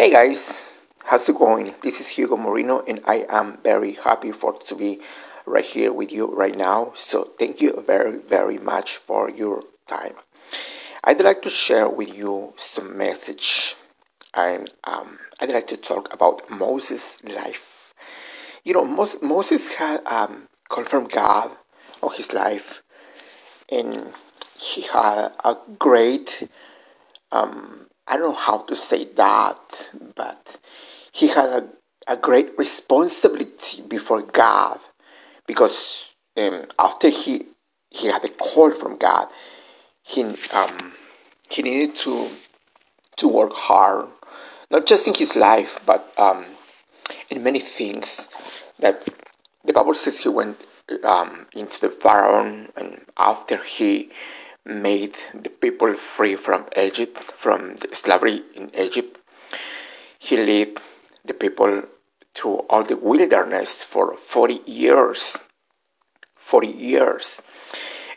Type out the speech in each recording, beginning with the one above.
Hey guys, how's it going? This is Hugo Moreno, and I am very happy for to be right here with you right now. So thank you very very much for your time. I'd like to share with you some message, um, I'd like to talk about Moses' life. You know, Mos- Moses had um, confirmed God on his life, and he had a great um, I don't know how to say that, but he had a, a great responsibility before God because um, after he he had a call from God, he um, he needed to to work hard, not just in his life, but um, in many things. That the Bible says he went um, into the Pharaoh, and after he made the people free from Egypt, from slavery in Egypt. He led the people through all the wilderness for 40 years. 40 years.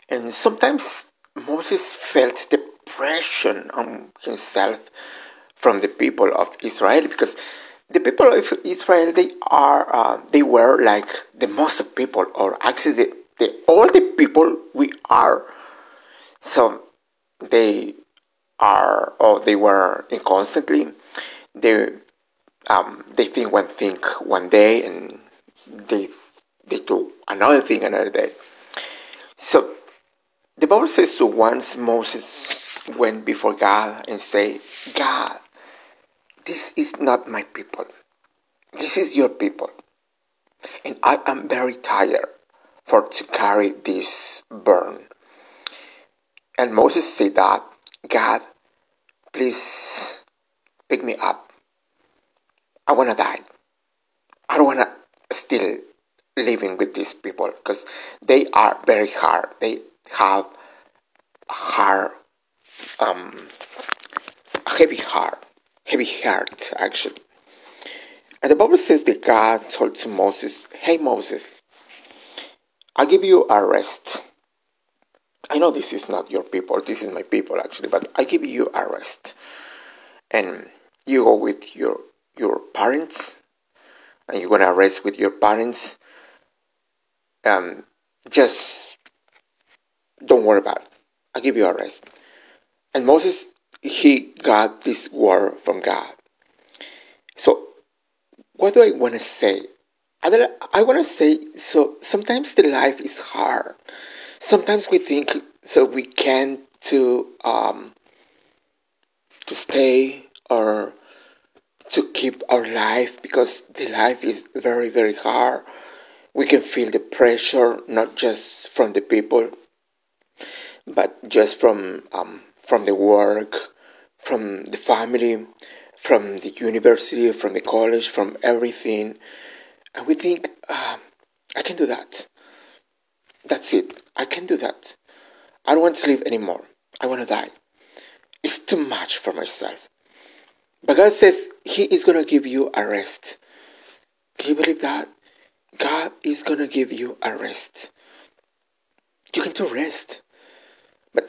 And sometimes Moses felt depression on himself from the people of Israel because the people of Israel they are uh, they were like the most people or actually the, the all the people we are so they are, or they were constantly, they um, they think one thing one day and they they do another thing another day. So the Bible says so once Moses went before God and say, God, this is not my people. This is your people. And I am very tired for to carry this burden. And Moses said that, God, please pick me up. I want to die. I don't want to still living with these people because they are very hard. They have a hard, um, heavy heart, heavy heart actually. And the Bible says that God told to Moses, Hey Moses, I'll give you a rest I know this is not your people, this is my people actually, but I give you a rest. And you go with your your parents and you're gonna rest with your parents. Um just don't worry about it. i give you a rest. And Moses he got this word from God. So what do I wanna say? I, wanna say so sometimes the life is hard sometimes we think so we can to um, to stay or to keep our life because the life is very very hard. We can feel the pressure not just from the people but just from um, from the work from the family from the university from the college from everything. And we think uh, i can do that that's it. I can't do that. I don't want to live anymore. I want to die. It's too much for myself. But God says He is going to give you a rest. Can you believe that? God is going to give you a rest. You can do rest. But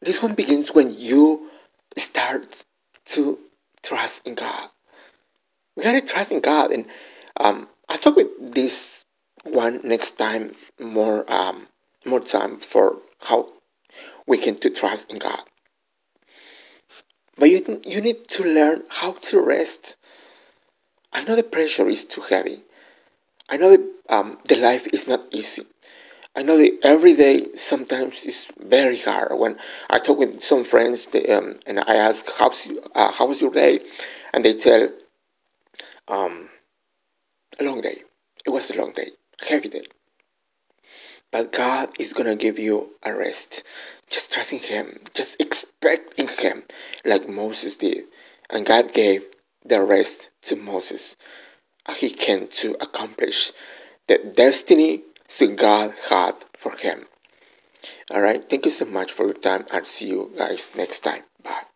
this one begins when you start to trust in God. We gotta trust in God. And um, I talk with this one next time more um, more time for how we can to trust in God. But you you need to learn how to rest. I know the pressure is too heavy. I know that um, the life is not easy. I know that every day sometimes is very hard. When I talk with some friends they, um, and I ask how's uh, how was your day, and they tell um, a long day. It was a long day day. But God is gonna give you a rest. Just trust in Him. Just expect in Him, like Moses did. And God gave the rest to Moses. He came to accomplish the destiny that God had for him. Alright, thank you so much for your time. I'll see you guys next time. Bye.